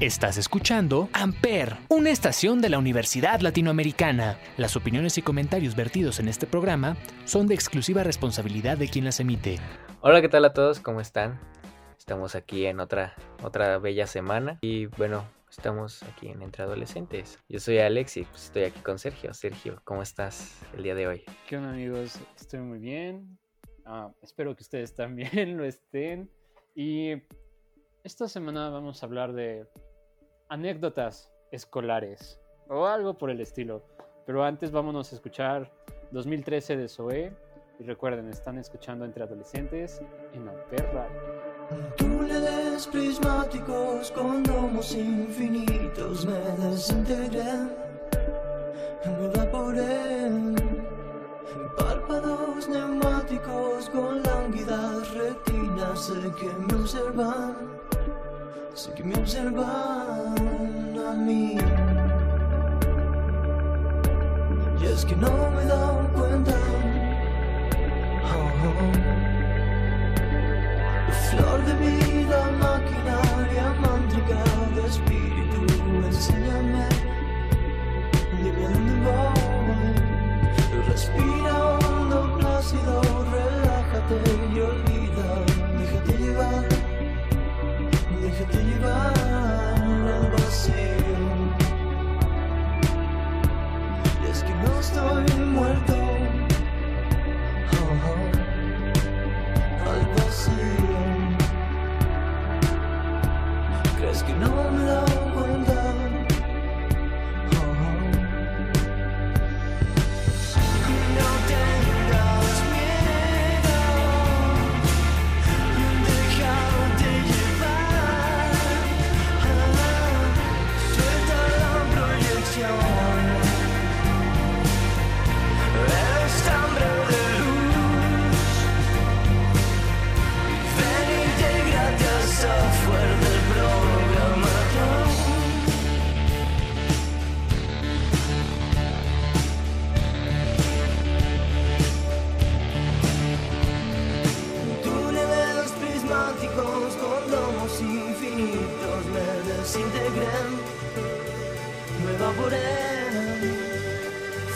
Estás escuchando Amper, una estación de la Universidad Latinoamericana. Las opiniones y comentarios vertidos en este programa son de exclusiva responsabilidad de quien las emite. Hola, ¿qué tal a todos? ¿Cómo están? Estamos aquí en otra, otra bella semana y bueno, estamos aquí en Entre Adolescentes. Yo soy Alex y pues, estoy aquí con Sergio. Sergio, ¿cómo estás el día de hoy? ¿Qué onda amigos? Estoy muy bien. Ah, espero que ustedes también lo estén. Y esta semana vamos a hablar de anécdotas escolares o algo por el estilo. Pero antes vámonos a escuchar 2013 de Zoe. Y recuerden, están escuchando entre adolescentes en Amper. Túneles prismáticos con domos infinitos me desintegré, me evaporé. Párpados neumáticos con lánguidas retinas sé que me observan, sé que me observan a mí. Y es que no me he dado cuenta. Oh. Flor de vida, maquinaria,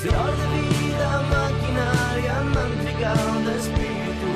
Flor de vida, maquinaria, mántrica de espíritu,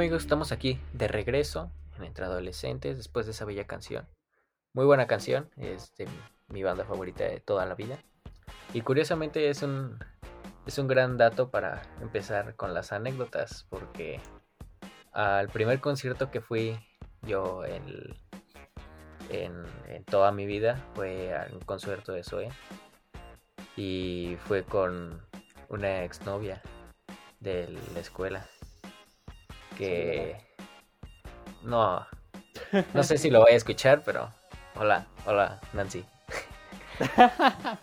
amigos, estamos aquí de regreso en Entre Adolescentes después de esa bella canción. Muy buena canción, es mi banda favorita de toda la vida. Y curiosamente es un, es un gran dato para empezar con las anécdotas, porque al primer concierto que fui yo en, en, en toda mi vida fue a un concierto de Zoe. Y fue con una exnovia de la escuela. Que no, no sé si lo voy a escuchar, pero hola, hola Nancy.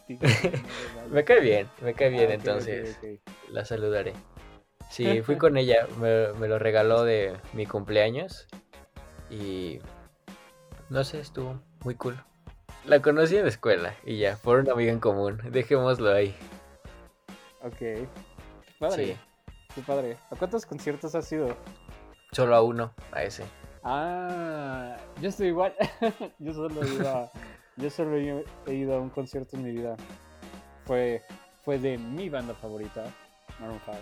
me cae bien, me cae bien, Ah, entonces la saludaré. Sí, fui con ella, me, me lo regaló de mi cumpleaños y no sé, estuvo muy cool. La conocí en la escuela y ya, por una amiga en común, dejémoslo ahí. Ok. Padre. Sí, Qué padre. ¿A cuántos conciertos has ido? Solo a uno, a ese. Ah, yo estoy igual. yo solo he ido a, yo solo he ido a un concierto en mi vida. Fue, fue de mi banda favorita, Maroon 5.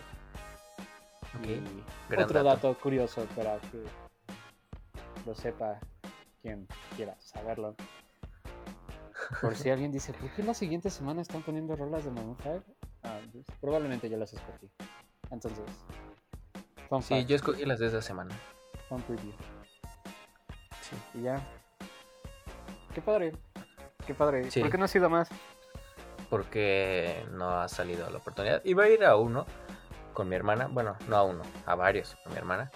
Ok, Y gran otro dato. dato. curioso para que lo sepa quien quiera saberlo. Por si alguien dice, ¿por qué la siguiente semana están poniendo rolas de Maroon 5? Ah, pues, probablemente yo las escogí. Entonces, fun Sí, fact, yo escogí las de esa semana. fun preview. Sí. Y ya. Qué padre. Qué padre. Sí. ¿Por qué no has ido más? Porque no ha salido la oportunidad. Iba a ir a uno con mi hermana. Bueno, no a uno, a varios con mi hermana.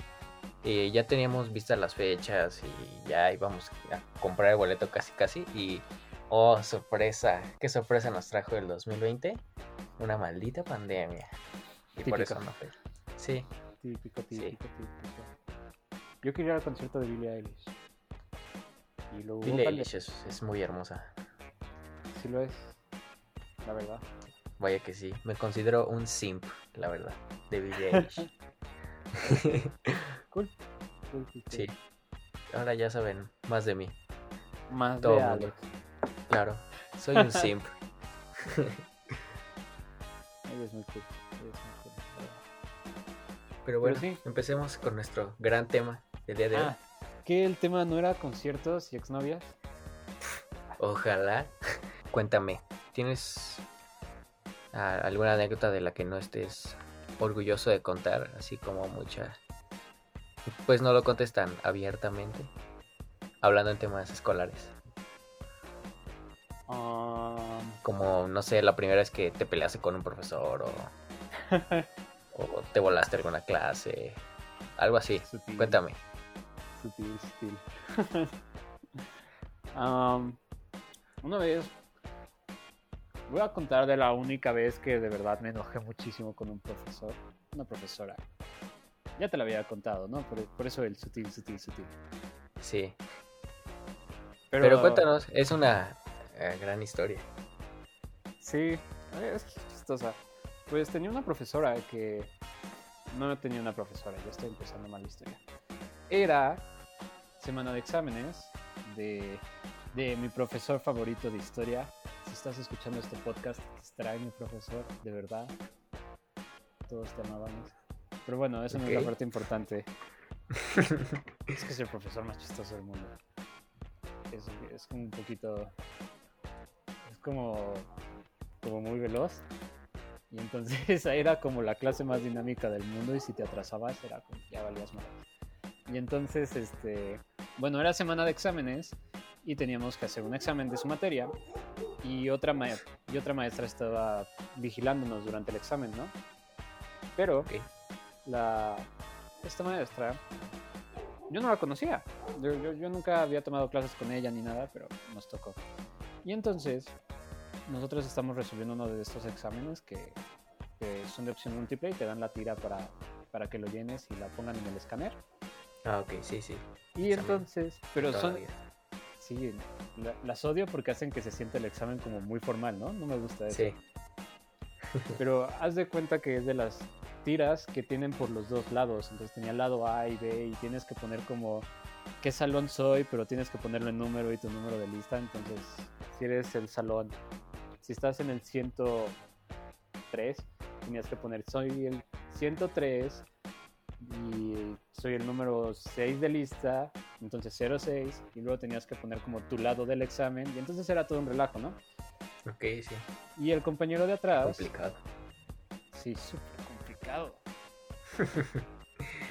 Y ya teníamos vistas las fechas y ya íbamos a comprar el boleto casi casi. Y, oh, sorpresa. ¿Qué sorpresa nos trajo el 2020? Una maldita pandemia. Y por Típico. eso no fue. Sí, Típico, Sí. típico, típico. Yo quería ir al concierto de Billie Eilish. Y lo Billie. Eilish es, es muy hermosa. Sí lo es. La verdad. Vaya que sí. Me considero un simp, la verdad, de Billie Eilish. Cool. Cool, sí. Ahora ya saben más de mí. Más Todo de mundo. Alex. Claro, soy un simp. Eres muy cool. Pero Pero bueno, sí. empecemos con nuestro gran tema del día de hoy. Ah, ¿que el tema no era conciertos y exnovias? Ojalá. Cuéntame, ¿tienes ah, alguna anécdota de la que no estés orgulloso de contar? Así como mucha... Pues no lo contes tan abiertamente. Hablando en temas escolares. Um, Como, no sé, la primera vez que te peleaste con un profesor o, o te volaste alguna clase. Algo así. Sutil. Cuéntame. Sutil, sutil. Um, una vez. Voy a contar de la única vez que de verdad me enojé muchísimo con un profesor. Una profesora. Ya te la había contado, ¿no? Por, por eso el sutil, sutil, sutil. Sí. Pero, cuéntanos, es una eh, gran historia. Sí, es chistosa. Pues tenía una profesora que. No tenía una profesora, ya estoy empezando mal la historia. Era semana de exámenes de, de mi profesor favorito de historia. Si estás escuchando este podcast, te extraño, profesor, de verdad. Todos te amábamos. Pero bueno, eso no es la parte importante. es que es el profesor más chistoso del mundo. Es, es como un poquito. Es como. como muy veloz. Y entonces era como la clase más dinámica del mundo. Y si te atrasabas, era como ya valías más. Y entonces, este. Bueno, era semana de exámenes. Y teníamos que hacer un examen de su materia. Y otra, ma- y otra maestra estaba vigilándonos durante el examen, ¿no? Pero Ok. la, esta maestra, yo no la conocía. Yo, yo- yo nunca había tomado clases con ella ni nada, pero nos tocó. Y entonces, nosotros estamos resolviendo uno de estos exámenes que, que son de opción múltiple y te dan la tira para, para que lo llenes y la pongan en el escáner. Ah, ok, sí, sí. Y Examen entonces, pero son, sí, la- las odio porque hacen que se sienta el examen como muy formal, ¿no? No me gusta eso. Sí, Pero haz de cuenta que es de las tiras que tienen por los dos lados. Entonces tenía lado A y B y tienes que poner como qué salón soy, pero tienes que ponerlo en número y tu número de lista. Entonces, si eres el salón, si estás en el 103, tenías que poner soy el 103 y soy el número 6 de lista, entonces 06 y luego tenías que poner como tu lado del examen y entonces era todo un relajo, ¿no? ok, sí. Y el compañero de atrás Complicado. sí, súper complicado.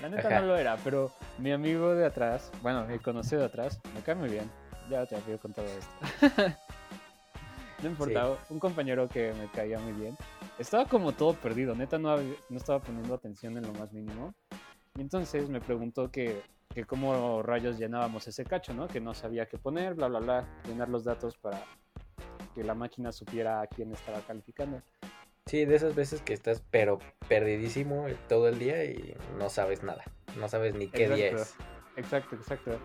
La neta Ajá. no lo era, pero mi amigo de atrás, bueno, mi conocido de atrás, me cae muy bien. Ya te había contado esto. no importa, un compañero que me caía muy bien. Estaba como todo perdido, neta no, no estaba poniendo atención en lo más mínimo. Y entonces me preguntó que, que cómo rayos llenábamos ese cacho, ¿no? Que no sabía qué poner, bla, bla, bla, llenar los datos para que la máquina supiera a quién estaba calificando. Sí, de esas veces que estás pero perdidísimo todo el día y no sabes nada. No sabes ni qué día es. Exacto, exacto.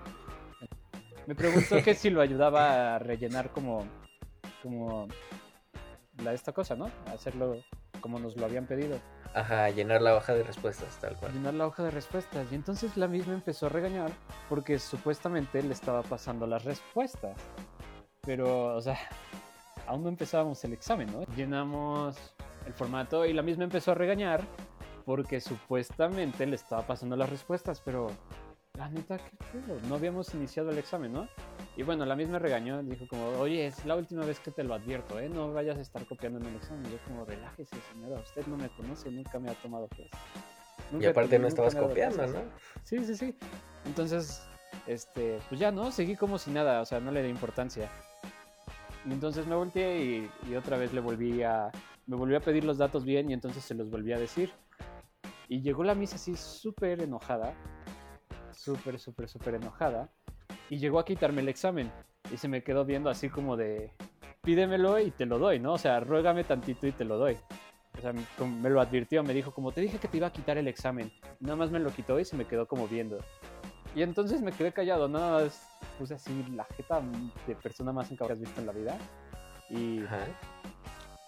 Me preguntó que si lo ayudaba a rellenar como, como la, esta cosa, ¿no? Hacerlo como nos lo habían pedido. Ajá, llenar la hoja de respuestas, tal cual. Llenar la hoja de respuestas. Y entonces la misma empezó a regañar porque supuestamente le estaba pasando las respuestas. Pero, o sea, aún no empezábamos el examen, ¿no? Llenamos el formato y la misma empezó a regañar porque supuestamente le estaba pasando las respuestas, pero la neta, qué pedo, no habíamos iniciado el examen, ¿no? Y bueno, la misma regañó, dijo como, oye, es la última vez que te lo advierto, ¿eh? No vayas a estar copiando en el examen. Y yo como, relájese, señora, usted no me conoce, nunca me ha tomado clases. Y Nunca- aparte no estabas copiando, clases". ¿no? Sí, sí, sí. Entonces, este, pues ya, ¿no? Seguí como si nada, o sea, no le di importancia. Y entonces me volteé y, y otra vez le volví a, me volví a pedir los datos bien y entonces se los volví a decir. Y llegó la misa así súper enojada, súper, súper, súper enojada. Y llegó a quitarme el examen. Y se me quedó viendo así como de, pídemelo y te lo doy, ¿no? O sea, ruégame tantito y te lo doy. O sea, me lo advirtió, me dijo, como te dije que te iba a quitar el examen. Nada más me lo quitó y se me quedó como viendo. Y entonces me quedé callado, nada más puse así la jeta de persona más encabrada que has visto en la vida. Y, Ajá.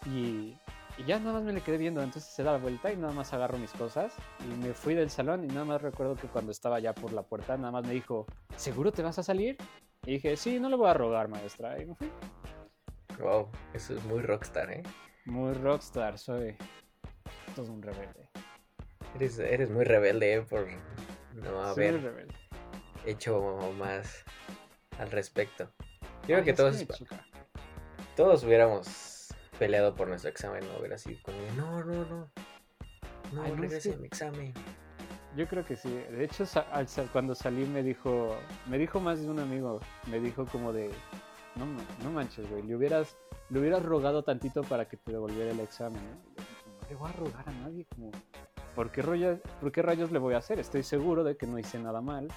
y, y ya nada más me le quedé viendo. Entonces se da la vuelta y nada más agarro mis cosas. Y me fui del salón y nada más recuerdo que cuando estaba ya por la puerta, nada más me dijo, ¿seguro te vas a salir? Y dije, sí, no le voy a rogar, maestra. Y me fui. Wow, eso es muy rockstar, ¿eh? Muy rockstar, soy todo un rebelde. Eres, eres muy rebelde, ¿eh? Por no haber rebelde. hecho más al respecto. Yo creo que todos, todos hubiéramos peleado por nuestro examen, ¿no? Hubiera sido como, no, no, no. No, Ay, no, regrese a mi examen. Yo creo que sí. De hecho, al cuando salí me dijo, me dijo más de un amigo, me dijo como de, no, no manches, güey, le hubieras, le hubieras rogado tantito para que te devolviera el examen, no le voy a rogar a nadie, como, ¿por qué, rollo- ¿por qué rayos le voy a hacer? Estoy seguro de que no hice nada mal.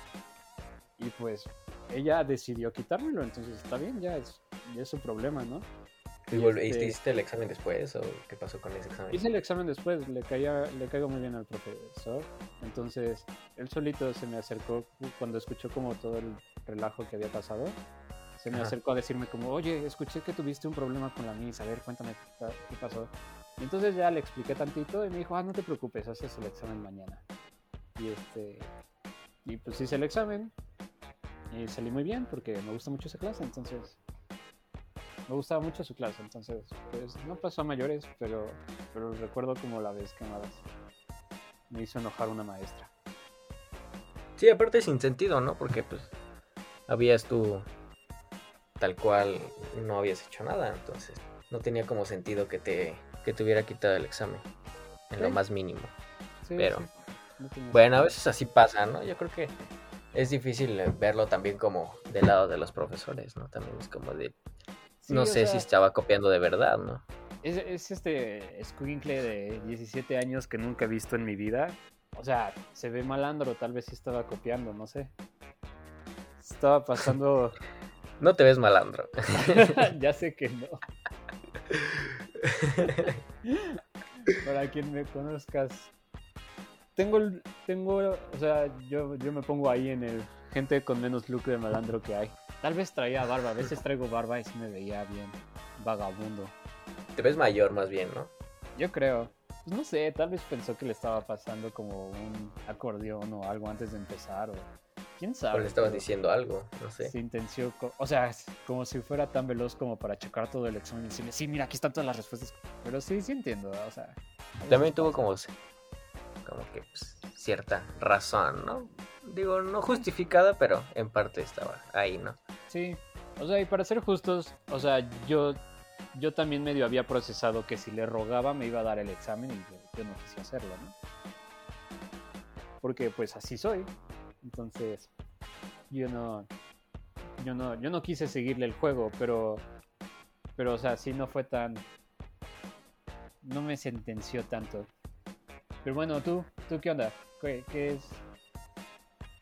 Y pues ella decidió quitármelo, entonces está bien, ya es, ya es su problema, ¿no? ¿Y este- ¿Hiciste el examen después o qué pasó con ese examen? Hice el examen después, le, caía, le caigo muy bien al profesor. Entonces, él solito se me acercó cuando escuchó como todo el relajo que había pasado. Se me Ajá. acercó a decirme como, oye, escuché que tuviste un problema con la misa, a ver, cuéntame qué pasó. Y entonces ya le expliqué tantito y me dijo, ah, no te preocupes, haces el examen mañana. Y este, y pues hice el examen y salí muy bien porque me gusta mucho esa clase, entonces me gustaba mucho su clase, entonces pues no pasó a mayores, pero, pero recuerdo como la vez que me hizo enojar una maestra. Sí, aparte sin sentido, ¿no? Porque pues habías tú tal cual no habías hecho nada, entonces no tenía como sentido que te, que te hubiera quitado el examen en lo más mínimo. Sí, Pero, sí, no tenía Bueno, a veces así pasa, ¿no? Yo creo que es difícil verlo también como del lado de los profesores, ¿no? También es como de, Sí, no sé sea, si estaba copiando de verdad, ¿no? Es, es este escuincle de 17 años que nunca he visto en mi vida. O sea, se ve malandro, tal vez sí estaba copiando, no sé. Estaba pasando. No te ves malandro. ya sé que no. Para quien me conozcas. Tengo, el- tengo, o sea, yo, yo me pongo ahí en el gente con menos look de malandro que hay. Tal vez traía barba, a veces traigo barba y sí me veía bien vagabundo. Te ves mayor más bien, ¿no? Yo creo. Pues no sé, tal vez pensó que le estaba pasando como un acordeón o algo antes de empezar o quién sabe. O le estabas diciendo algo, no sé. Se intenció, o sea, como si fuera tan veloz como para checar todo el examen y decirle, sí, mira, aquí están todas las respuestas. Pero sí, sí entiendo, o sea. También tuvo como, como que pues, cierta razón, ¿no? Digo, no justificada, pero en parte estaba ahí, ¿no? Sí, o sea, y para ser justos, o sea, yo, yo también medio había procesado que si le rogaba me iba a dar el examen y yo no quise hacerlo, ¿no? Porque pues así soy. Entonces, yo no, yo no, yo no quise seguirle el juego, pero, pero, o sea, sí no fue tan, no me sentenció tanto. Pero bueno, tú, tú qué onda? ¿Qué, qué es,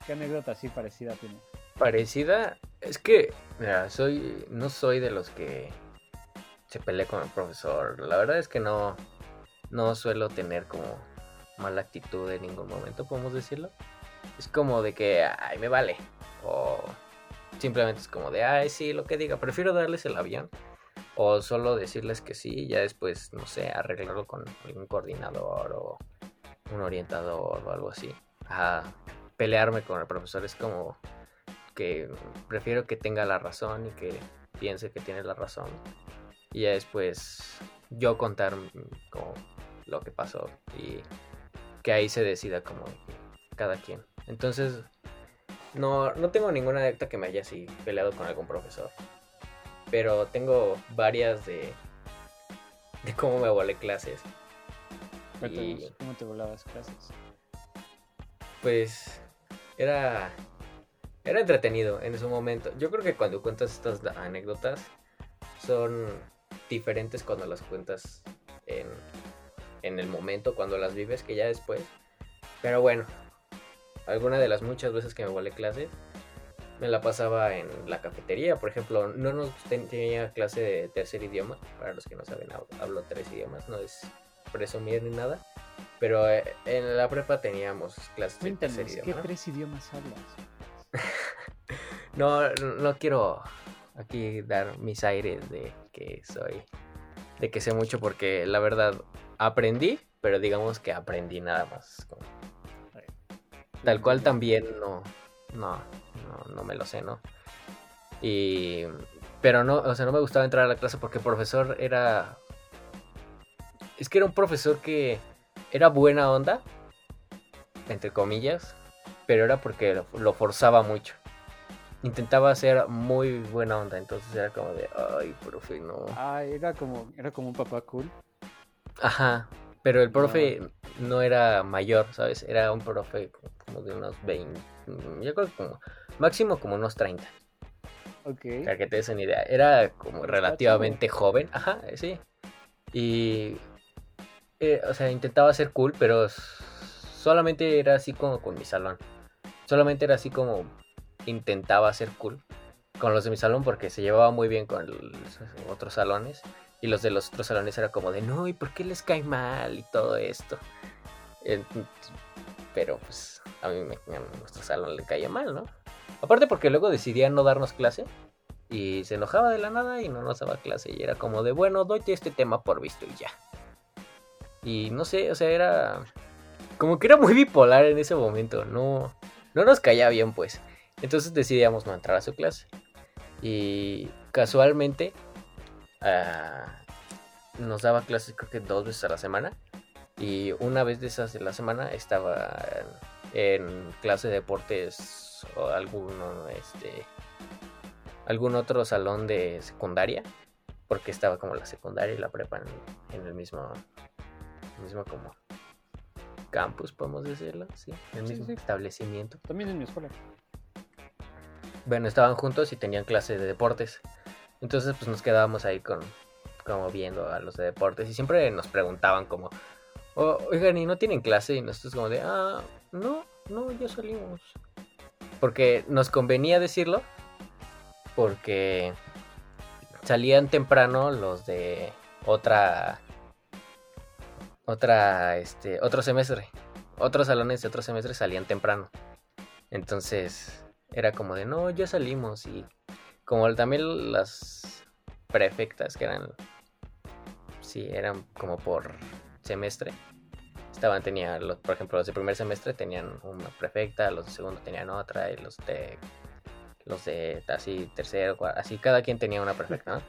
qué anécdota así parecida tienes? Parecida, es que, mira, soy, no soy de los que se pelea con el profesor. La verdad es que no, no suelo tener como mala actitud en ningún momento, podemos decirlo. Es como de que, ay, me vale. O simplemente es como de, ay, sí, lo que diga. Prefiero darles el avión. O solo decirles que sí y ya después, no sé, arreglarlo con algún coordinador o un orientador o algo así. A pelearme con el profesor es como que prefiero que tenga la razón y que piense que tiene la razón. Y ya después yo contar como lo que pasó y que ahí se decida como cada quien. Entonces, no, no tengo ninguna anécdota que me haya así peleado con algún profesor. Pero tengo varias de, de cómo me volé clases. Cuéntanos, ¿Cómo te volabas clases? Pues era, era entretenido en ese momento. Yo creo que cuando cuentas estas anécdotas son diferentes cuando las cuentas en, en el momento, cuando las vives, que ya después. Pero bueno, alguna de las muchas veces que me volé clases, me la pasaba en la cafetería. Por ejemplo, no nos ten- tenía clase de tercer idioma. Para los que no saben, hab- hablo tres idiomas. No es presumir ni nada. Pero eh, en la prepa teníamos clases de ¿qué tres idiomas hablas? No, no quiero aquí dar mis aires de que soy, de que sé mucho porque la verdad aprendí, pero digamos que aprendí nada más. como- Tal cual también no, no, no, no me lo sé, ¿no? Y, pero no, o sea, no me gustaba entrar a la clase porque el profesor era, es que era un profesor que era buena onda, entre comillas, pero era porque lo, lo forzaba mucho. Intentaba ser muy buena onda, entonces era como de, ay, profe, no. Ah, era como, era como un papá cool. Ajá, pero el profe no era mayor, ¿sabes? Era un profe como de unos 20, yo creo que como, máximo como unos 30, Ok. para que te des una idea. Era como Está relativamente joven, ajá, sí. Y, eh, o sea, intentaba ser cool, pero solamente era así como con mi salón. Solamente era así como intentaba ser cool con los de mi salón porque se llevaba muy bien con los otros salones. Y los de los otros salones era como de, no, ¿y por qué les cae mal y todo esto? Pero pues a mí me, a nuestro salón le caía mal, ¿no? Aparte porque luego decidía no darnos clase y se enojaba de la nada y no nos daba clase y era como de, bueno, doy este tema por visto y ya. Y no sé, o sea, era como que era muy bipolar en ese momento, no, no nos caía bien pues. Entonces decidíamos no entrar a su clase. Y casualmente ah, nos daba clases creo que dos veces a la semana. Y una vez de esas de la semana estaba en clase de deportes o alguno, este, algún otro salón de secundaria. Porque estaba como la secundaria y la prepa en, en el mismo, mismo como campus, podemos decirlo, sí, el mismo sí. establecimiento. También en mi escuela. Bueno, estaban juntos y tenían clase de deportes. Entonces, pues nos quedábamos ahí con, como viendo a los de deportes y siempre nos preguntaban como, "O- oigan, ¿y no tienen clase? Y nosotros como de, ah, no, no, ya salimos. Porque nos convenía decirlo, porque salían temprano los de otra, otra, este, otro semestre. Otros salones de otro semestre salían temprano. Entonces, era como de, no, ya salimos. Y como también las prefectas, que eran, sí, eran como por semestre. Estaban, tenía, los, por ejemplo, los de primer semestre tenían una prefecta, los de segundo tenían otra, y los de, los de así tercero, cua- así cada quien tenía una prefecta, ¿no?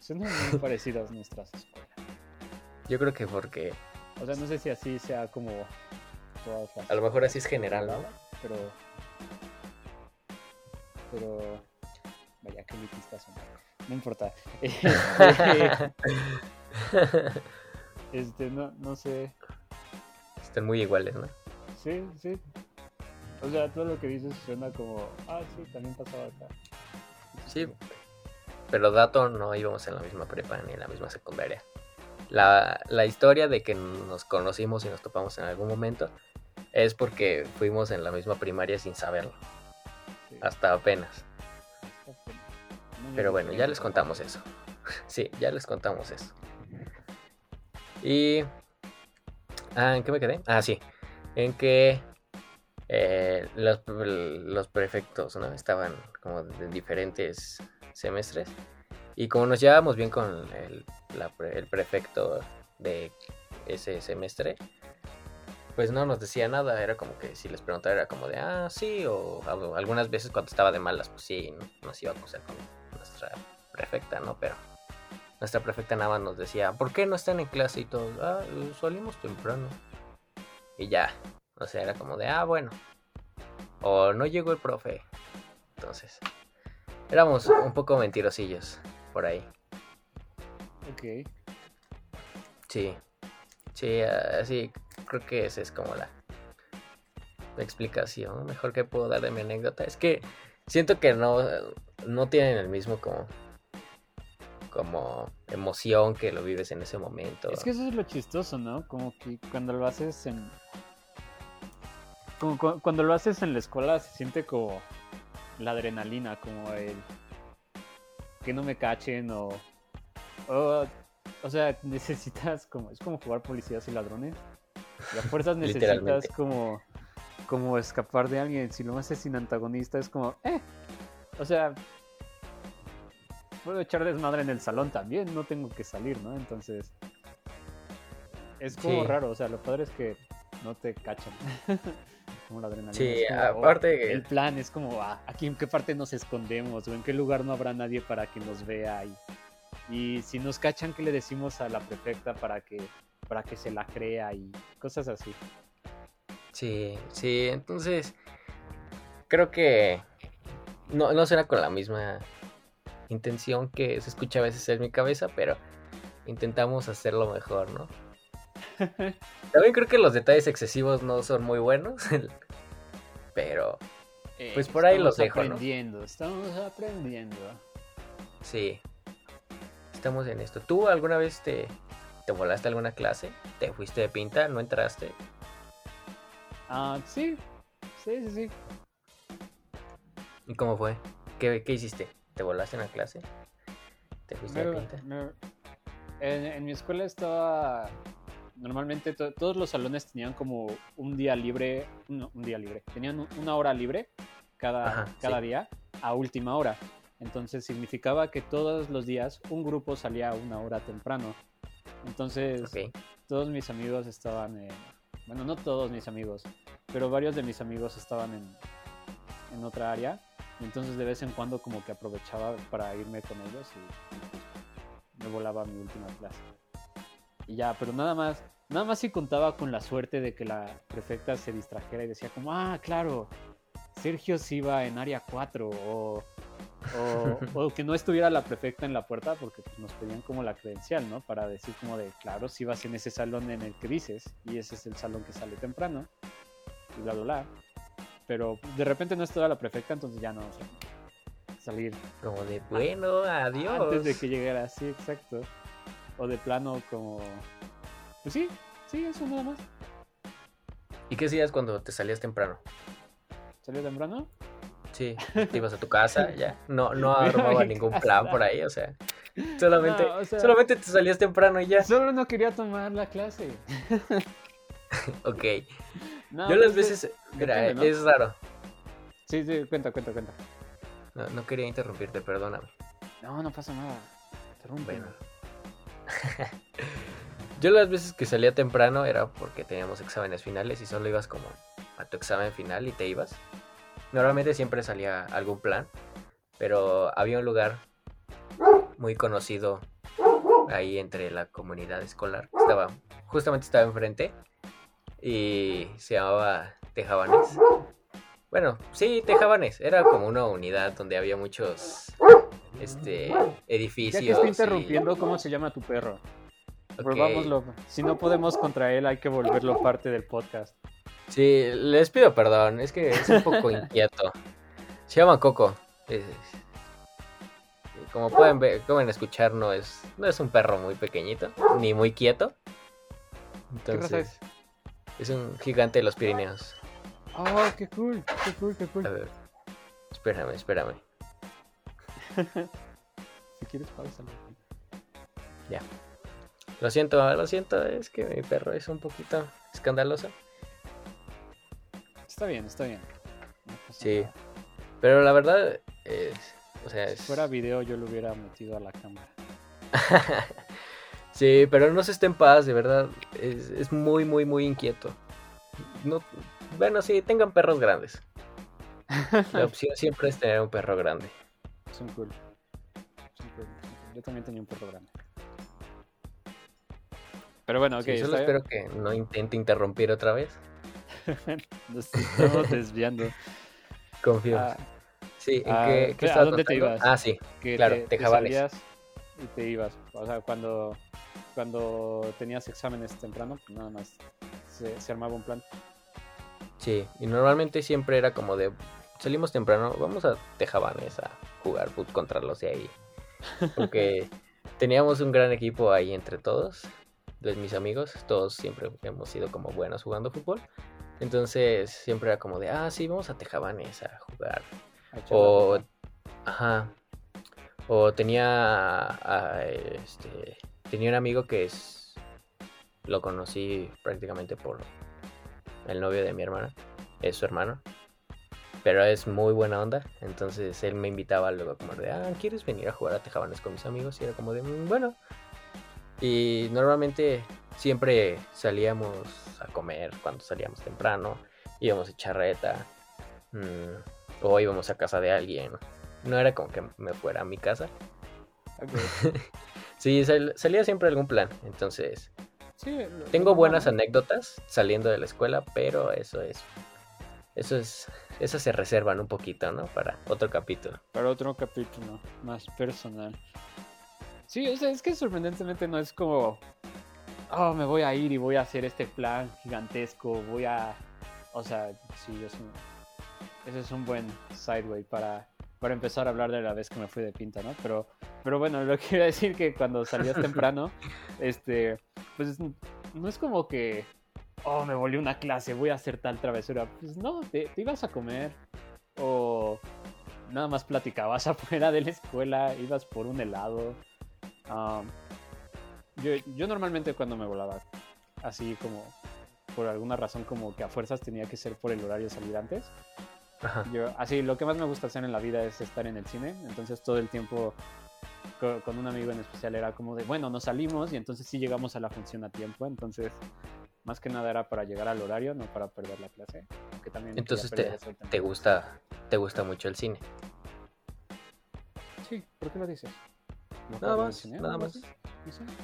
Son muy parecidas nuestras escuelas. Yo creo que porque O sea, no sé si así sea como todas las. a lo mejor así es general, ¿no? Pero. Pero. Vaya, qué elitista son. No importa. Este, no, no sé. Están muy iguales, ¿no? Sí, sí. O sea, todo lo que dices suena como, ah, sí, también pasaba acá. Sí. Pero dato, no íbamos en la misma prepa ni en la misma secundaria. La, la historia de que nos conocimos y nos topamos en algún momento es porque fuimos en la misma primaria sin saberlo. Sí. Hasta apenas. Pero bueno, ya les contamos eso. Sí, ya les contamos eso. Y... Ah, ¿en qué me quedé? Ah, sí. En que eh, los, los prefectos, ¿no? Estaban como de diferentes semestres. Y como nos llevábamos bien con el, el prefecto de ese semestre, pues no nos decía nada. Era como que si les preguntaba era como de, ah, sí, o algo- algunas veces cuando estaba de malas, pues sí, nos iba a acusar con nuestra prefecta, ¿no? Pero nuestra prefecta nada más nos decía, ¿por qué no están en clase? Y todos, ah, salimos temprano. Y ya, o sea, era como de, ah, bueno. O no llegó el profe. Entonces, éramos un poco mentirosillos por ahí. Ok. Sí, sí, así creo que esa es como la, la explicación mejor que puedo dar de mi anécdota. Es que siento que no, no tienen el mismo como, como emoción que lo vives en ese momento. Es que eso es lo chistoso, ¿no? Como que cuando lo haces en. Como cu- cuando lo haces en la escuela se siente como la adrenalina, como el. Que no me cachen o. O, o sea, necesitas como. Es como jugar policías y ladrones. Y a fuerzas necesitas como. Como escapar de alguien. Si lo haces sin antagonista es como. Eh. O sea. Puedo echar desmadre en el salón también, no tengo que salir, ¿no? Entonces. Es como Sí. raro, o sea, lo padre es que no te cachan. como la adrenalina. Sí, oh, aparte- el plan es como, ah, aquí en qué parte nos escondemos o en qué lugar no habrá nadie para que nos vea. Y, y si nos cachan, ¿qué le decimos a la prefecta para que, para que se la crea y cosas así? Sí, sí, entonces creo que no, no será con la misma intención que se escucha a veces en mi cabeza, pero intentamos hacerlo mejor, ¿no? También creo que los detalles excesivos no son muy buenos, pero Pues por ahí Estamos los dejo, ¿no? aprendiendo, estamos aprendiendo. sí, estamos en esto. ¿Tú alguna vez te, te volaste alguna clase? ¿Te fuiste de pinta? ¿No entraste? Ah, sí, sí, sí, sí. ¿Y cómo fue? ¿Qué, qué hiciste? ¿Te volaste en la clase? ¿Te fuiste de Me- pinta? me- en, en mi escuela estaba. Normalmente to- todos los salones tenían como un día libre. No, un día libre. Tenían un- una hora libre cada, Ajá, cada sí. día a última hora. Entonces significaba que todos los días un grupo salía una hora temprano. Entonces todos mis amigos estaban en... Bueno, no todos mis amigos, pero varios de mis amigos estaban en, en otra área. Entonces de vez en cuando como que aprovechaba para irme con ellos y me volaba mi última clase. Y ya, pero nada más, nada más si contaba con la suerte de que la prefecta se distrajera y decía como, ah, claro, Sergio sí iba en área 4 o, o, o que no estuviera la prefecta en la puerta porque pues, nos pedían como la credencial, ¿no? Para decir como de, claro, si vas en ese salón en el que dices y ese es el salón que sale temprano y bla, bla, bla. Pero de repente no estaba la prefecta, entonces ya no o sea, salir Como de, bueno, adiós. antes de que llegara, sí, exacto. O de plano como... Pues sí, sí, eso nada más. ¿Y qué hacías cuando te salías temprano? ¿Salió temprano? Sí, te ibas a tu casa, ya. No, no armaba ningún casa. plan por ahí, o sea. Solamente, No, o sea- solamente te salías temprano y ya. Solo no quería tomar la clase. Ok. No, Yo las veces, mira, es raro. Sí, sí, cuenta, cuenta, cuenta. No, no quería interrumpirte, perdóname. No, no pasa nada. Interrúmpeme. Bueno. Yo las veces que salía temprano era porque teníamos exámenes finales y solo ibas como a tu examen final y te ibas. Normalmente siempre salía algún plan, pero había un lugar muy conocido ahí entre la comunidad escolar. Estaba, justamente estaba enfrente y se llamaba Tejabanes. Bueno, sí, Tejabanes. Era como una unidad donde había muchos este, Ya edificios. que estoy y- interrumpiendo, ¿cómo se llama tu perro? Volvámoslo. Si no podemos contra él, hay que volverlo parte del podcast. Sí, les pido perdón, es que es un poco inquieto. Se llama Coco. Es- como pueden ver, pueden escuchar, no es, no es un perro muy pequeñito, ni muy quieto. ¿Qué raza Entonces, es un gigante de los Pirineos. Oh, qué cool, qué cool, qué A cool. ver, espérame, espérame. Si quieres, pausalo. Lo siento, lo siento, es que mi perro es un poquito escandaloso. Está bien, está bien. No Sí. nada. Pero la verdad es, o sea, Si fuera video, yo lo hubiera metido a la cámara. sí, pero no se esté en paz, de verdad. Es, es muy, muy, muy inquieto. No, bueno, sí, tengan perros grandes. La opción siempre es tener un perro grande. Son cool. Son cool, son cool. Yo también tenía un perro grande. Pero bueno, ok, Sí, solo bien. espero que no intente interrumpir otra vez. Nos estamos desviando. Confío. Ah, sí, ¿en ah, qué, qué ¿a estaba dónde te ibas? Ah, sí. que Claro, te, te salías y te ibas. O sea, cuando, cuando tenías exámenes temprano, pues nada más se, se armaba un plan. Sí, y normalmente siempre era como de salimos temprano, vamos a Tejabanes a jugar fut contra los de ahí. Porque teníamos un gran equipo ahí entre todos, de mis amigos, todos siempre hemos sido como buenos jugando fútbol. Entonces siempre era como de, ah, sí, vamos a Tejabanes a jugar. O, ajá. O tenía, a, este, tenía un amigo que es, lo conocí prácticamente por el novio de mi hermana, es su hermano. Pero es muy buena onda, entonces él me invitaba luego como de, ah, ¿quieres venir a jugar a Tejabanes con mis amigos? Y era como de, "Mm, bueno. Y normalmente siempre salíamos a comer cuando salíamos temprano, íbamos a echar reta, mm, o íbamos a casa de alguien. No era como que me fuera a mi casa. Ok. Sí, sal- salía siempre algún plan. Entonces, Sí, tengo buenas anécdotas saliendo de la escuela, pero eso es. Eso es. Esas se reservan un poquito, ¿no? Para otro capítulo. Para otro capítulo más personal. Sí, o sea, es que sorprendentemente no es como. Oh, me voy a ir y voy a hacer este plan gigantesco. Voy a. O sea, sí, es un. Ese es un buen sideway para, para empezar a hablar de la vez que me fui de pinta, ¿no? Pero, pero bueno, lo que a decir que cuando salías temprano, este, pues no es como que, oh, me volví una clase, voy a hacer tal travesura. Pues no, te, te ibas a comer o nada más platicabas afuera de la escuela, ibas por un helado. Um, yo, yo normalmente cuando me volaba, así como por alguna razón como que a fuerzas tenía que ser por el horario de salir antes. Ajá. Yo, así, lo que más me gusta hacer en la vida es estar en el cine. Entonces, todo el tiempo co- con, un amigo en especial era como de, bueno, nos salimos y entonces sí llegamos a la función a tiempo. Entonces, más que nada era para llegar al horario, no para perder la clase. Aunque también Entonces te, te gusta. Te gusta mucho el cine. Sí, ¿por qué lo dices? ¿No Nada más, cine nada más. sé,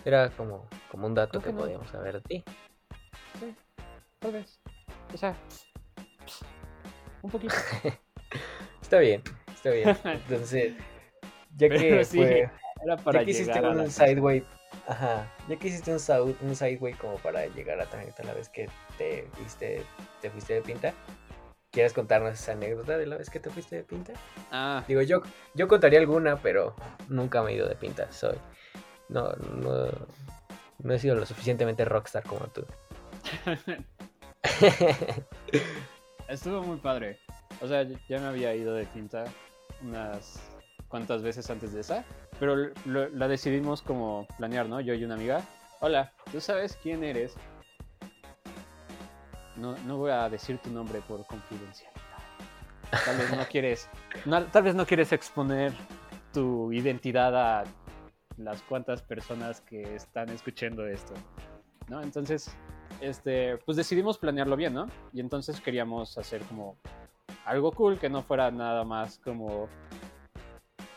Era como, como un dato Creo que, que no. podíamos saber de ti. sí, tal vez. O sea, un poquito. Está bien, está bien. Entonces, ya que Pero sí, fue- Era para ya que hiciste un sideway, ajá, ya que hiciste un, un sideway como para llegar a Tanita la vez que te fuiste, te fuiste de pinta, ¿quieres contarnos esa anécdota de la vez que te fuiste de pinta? Ah, Digo, yo, yo contaría alguna, pero nunca me he ido de pinta, soy, no, no, no he sido lo suficientemente rockstar como tú. Estuvo muy padre. O sea, ya me había ido de pinta unas cuantas veces antes de esa, pero la decidimos como planear, ¿no? Yo y una amiga. Hola, ¿tú sabes quién eres? No, no voy a decir tu nombre por confidencialidad. Tal vez no quieres, tal vez no quieres exponer tu identidad a las cuantas personas que están escuchando esto, ¿no? Entonces, este, pues decidimos planearlo bien, ¿no? Y entonces queríamos hacer como algo cool que no fuera nada más como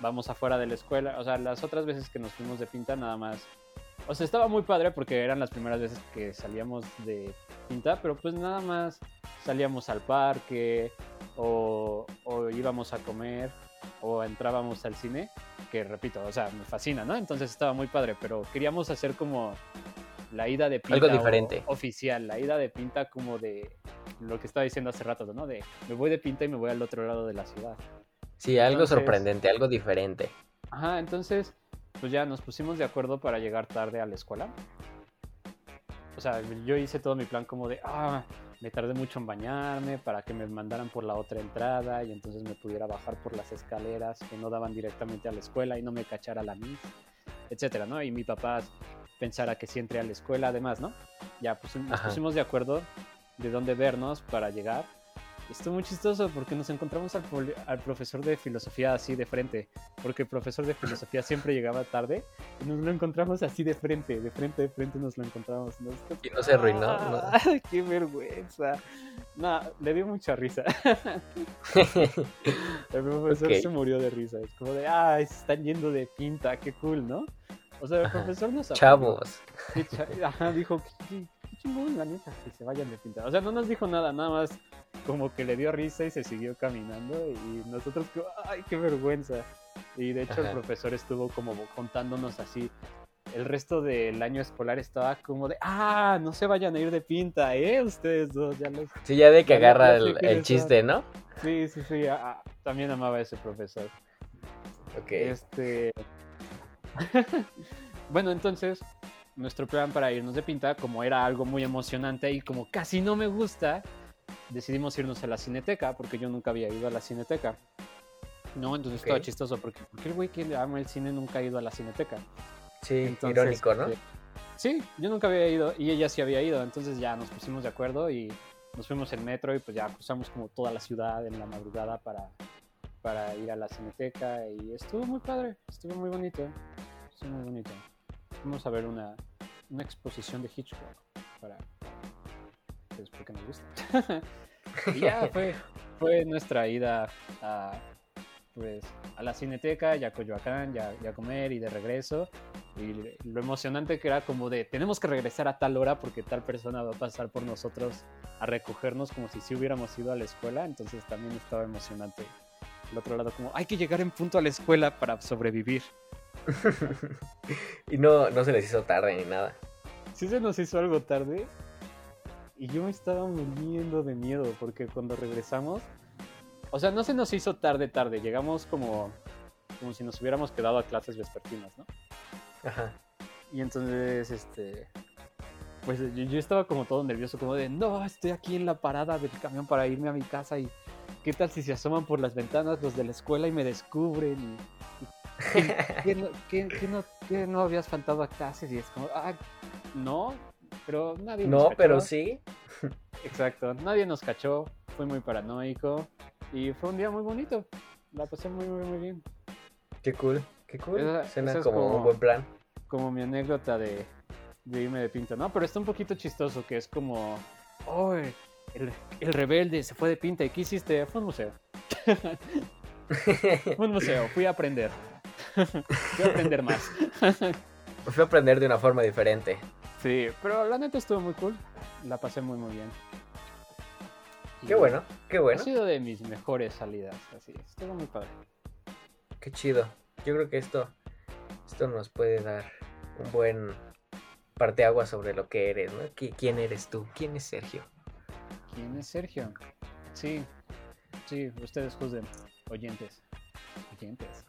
vamos afuera de la escuela. O sea, las otras veces que nos fuimos de pinta, nada más. O sea, estaba muy padre porque eran las primeras veces que salíamos de pinta, pero pues nada más salíamos al parque o, o íbamos a comer o entrábamos al cine, que repito, o sea, me fascina, ¿no? Entonces estaba muy padre, pero queríamos hacer como la ida de pinta Algo diferente. oficial, la ida de pinta como de lo que estaba diciendo hace rato, ¿no? De me voy de pinta y me voy al otro lado de la ciudad. Sí, algo Entonces- sorprendente, algo diferente. Ajá, entonces, pues ya nos pusimos de acuerdo para llegar tarde a la escuela. O sea, yo hice todo mi plan como de, ah, me tardé mucho en bañarme para que me mandaran por la otra entrada y entonces me pudiera bajar por las escaleras que no daban directamente a la escuela y no me cachara la mis, etcétera, ¿no? Y mi papá pensara que sí entré a la escuela, además, ¿no? Ya pues, nos Ajá. pusimos de acuerdo de dónde vernos para llegar. Estuvo muy chistoso porque nos encontramos al, al profesor de filosofía así de frente, porque el profesor de filosofía siempre llegaba tarde y nos lo encontramos así de frente, de frente, de frente nos lo encontramos. Nos- Y no se arruinó, ¿no? ¡Ah! ¡Qué vergüenza! No, le dio mucha risa. El profesor Ok. se murió de risa. Es como de, ay, se están yendo de pinta, qué cool, ¿no? O sea, el profesor nos. Chavos. Ajá, dijo, qué, qué- chingón, la neta, que se vayan de pinta. O sea, no nos dijo nada, nada más como que le dio risa y se siguió caminando y nosotros, ay, qué vergüenza. Y de hecho el profesor estuvo como contándonos así. El resto del año escolar estaba como de, ah, no se vayan a ir de pinta, ¿eh? Ustedes dos, ya los... Sí, ya de que Ya- agarra el, chiste, ¿no? Sí, sí, sí, ah, también amaba a ese profesor. Ok. Este. bueno, entonces, nuestro plan para irnos de pinta, como era algo muy emocionante y como casi no me gusta, decidimos irnos a la cineteca, porque yo nunca había ido a la cineteca. No, entonces Ok. estaba chistoso, porque, porque el güey que ama el cine nunca ha ido a la cineteca. Sí, Entonces, irónico, ¿no? este, Sí, yo nunca había ido y ella sí había ido, entonces ya nos pusimos de acuerdo y nos fuimos en metro y pues ya cruzamos como toda la ciudad en la madrugada para, para ir a la cineteca y estuvo muy padre, estuvo muy bonito, estuvo muy bonito. Fuimos a ver una, una exposición de Hitchcock para, pues porque nos gusta. y ya fue, fue nuestra ida a, pues, a la cineteca, ya a Coyoacán, ya, ya a comer y de regreso. Y lo emocionante que era como de, tenemos que regresar a tal hora porque tal persona va a pasar por nosotros a recogernos como si sí hubiéramos ido a la escuela. Entonces también estaba emocionante. El otro lado como, hay que llegar en punto a la escuela para sobrevivir. y no, no se les hizo tarde ni nada. Sí se nos hizo algo tarde y yo me estaba muriendo de miedo porque cuando regresamos, o sea, no se nos hizo tarde tarde, llegamos como, como si nos hubiéramos quedado a clases vespertinas, ¿no? Ajá. Y entonces, este, pues yo, yo estaba como todo nervioso, como de, no, estoy aquí en la parada del camión para irme a mi casa y qué tal si se asoman por las ventanas los de la escuela y me descubren y... y ¿qué, qué no, qué- qué no, habías faltado a clases? Y es como, ah, no, pero nadie nos No, cachó". pero sí. Exacto, nadie nos cachó, fui muy paranoico y fue un día muy bonito. La pasé muy, muy, muy bien. Qué cool. Qué cool. Esa- Suena esa es como, como- un buen plan. como mi anécdota de, de irme de pinta, ¿no? Pero está un poquito chistoso, que es como, oh, el, el rebelde se fue de pinta, ¿y qué hiciste? Fue un museo. Fue un museo, fui a aprender. fui a aprender más. Fui a aprender de una forma diferente. sí, pero la neta estuvo muy cool, la pasé muy, muy bien. Qué bueno, qué bueno. Ha sido de mis mejores salidas, así, estuvo muy padre. Qué chido. Yo creo que esto, esto nos puede dar un buen parteaguas sobre lo que eres, ¿no? ¿Qui- ¿Quién eres tú? ¿Quién es Sergio? ¿Quién es Sergio? Sí, sí, ustedes juzguen, oyentes. Oyentes,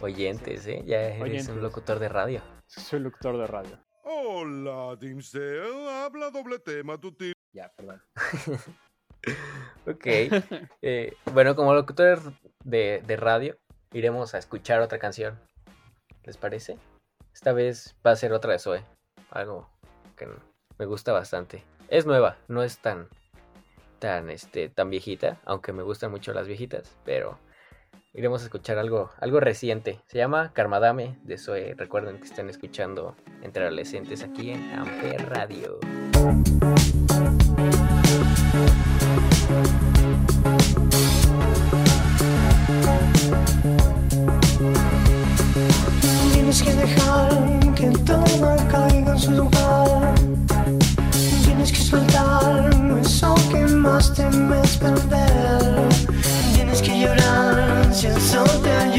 Oyentes, ¿eh? Ya eres Oyentes. un locutor de radio. Soy locutor de radio. Hola, Dimsel. Habla doble tema, tu tío. Ya, perdón. Ok. Eh, bueno, como locutor de, de radio, iremos a escuchar otra canción. ¿Les parece? Esta vez va a ser otra de Zoe. Algo que me gusta bastante. Es nueva, no es tan, tan, este, tan viejita, aunque me gustan mucho las viejitas, pero iremos a escuchar algo, algo reciente. Se llama Karmadame de Zoe. Recuerden que están escuchando entre adolescentes aquí en Amper Radio. Tienes que dejar que todo caiga en su lugar. Tienes que soltar eso que más temes perder. Tienes que llorar si eso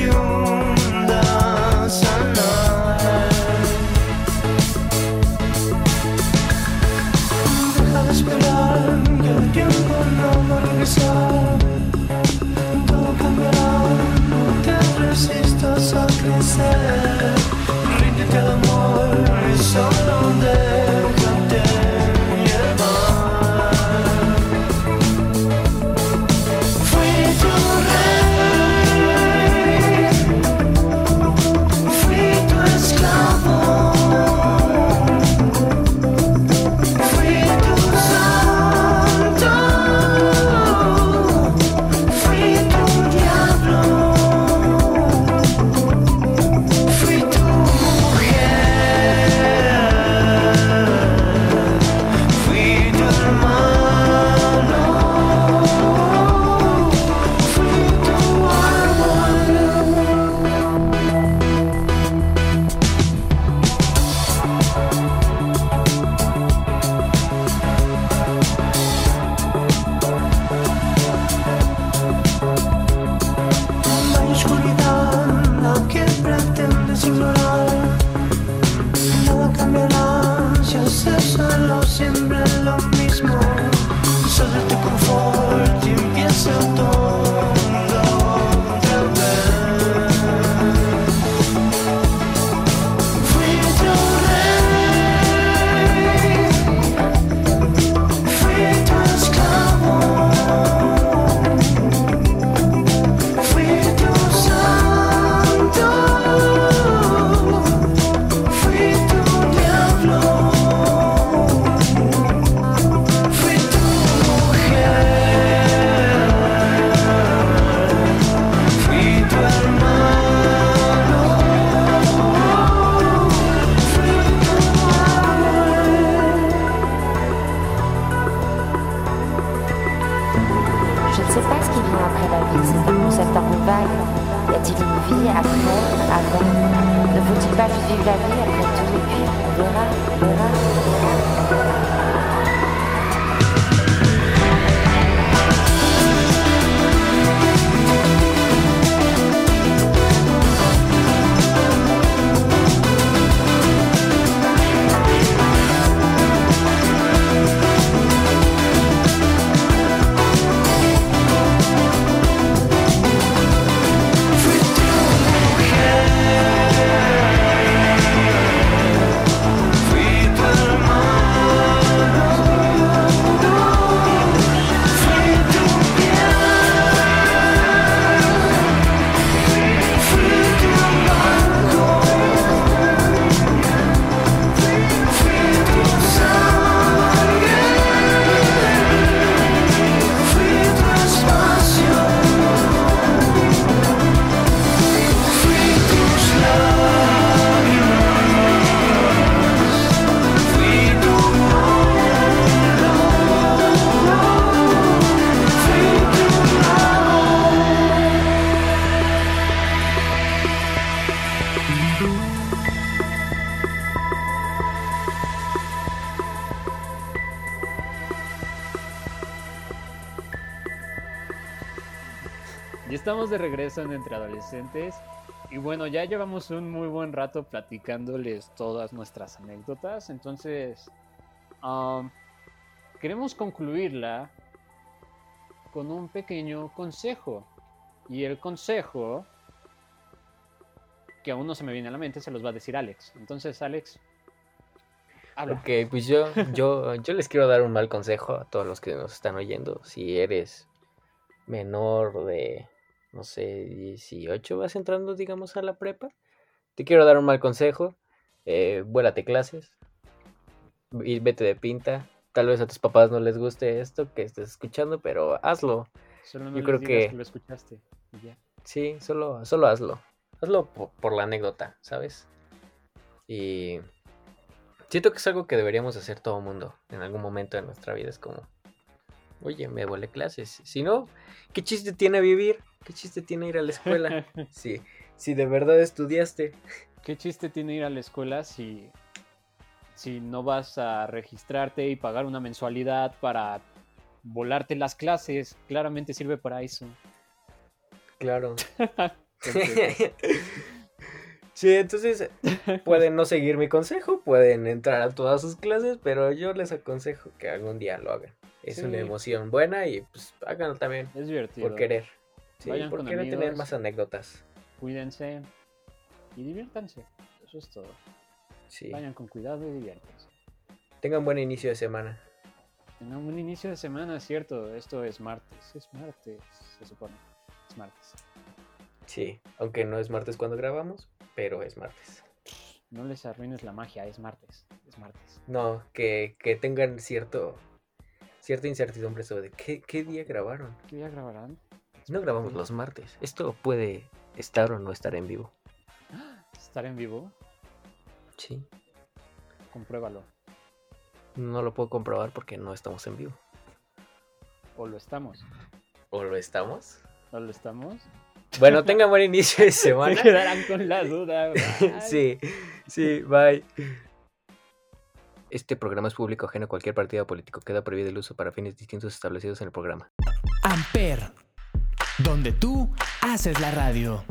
Y estamos de regreso en Entre Adolescentes. Y bueno, ya llevamos un muy buen rato platicándoles todas nuestras anécdotas. Entonces, am, queremos concluirla con un pequeño consejo. Y el consejo, que aún no se me viene a la mente, se los va a decir Alex. Entonces, Alex, habla. Ok, pues yo, yo, yo les quiero dar un mal consejo a todos los que nos están oyendo. Si eres menor de, no sé, 18, vas entrando, digamos, a la prepa, te quiero dar un mal consejo. Eh, vuélate clases y vete de pinta. Tal vez a tus papás no les guste esto que estés escuchando, pero hazlo. Solo no yo creo que- lo escuchaste. y ya. Sí, solo, solo hazlo. Hazlo po- por, la anécdota, ¿sabes? Y siento que es algo que deberíamos hacer todo mundo en algún momento de nuestra vida. Es como, oye, me vuelve clases. Si no, ¿qué chiste tiene vivir? ¿Qué chiste tiene ir a la escuela? Si, si de verdad estudiaste. ¿Qué chiste tiene ir a la escuela si, si no vas a registrarte y pagar una mensualidad para volarte las clases? Claramente sirve para eso. Claro. Sí, entonces pueden no seguir mi consejo, pueden entrar a todas sus clases, pero yo les aconsejo que algún día lo hagan. Es Sí. una emoción buena y pues háganlo también Es divertido. por querer. Sí, Vayan por querer tener más anécdotas. Cuídense y diviértanse. Eso es todo. Sí. Vayan con cuidado y diviértanse. Tengan buen inicio de semana. Tengan buen inicio de semana, cierto. Esto es martes. Es martes, se supone. Es martes. Sí, aunque no es martes cuando grabamos, pero es martes. No les arruines la magia, es martes. Es martes. No, que, que tengan cierto cierta incertidumbre sobre qué, qué día grabaron. ¿Qué día grabarán? No grabamos los martes. Esto puede estar o no estar en vivo. ¿Estar en vivo? Sí. Compruébalo. No lo puedo comprobar porque no estamos en vivo. O lo estamos. ¿O lo estamos? ¿O lo estamos? Bueno, tengan buen inicio de Se semana. quedarán con la duda. sí, sí, bye. Este programa es público ajeno a cualquier partido político. Queda prohibido el uso para fines distintos establecidos en el programa. Amper, donde tú haces la radio.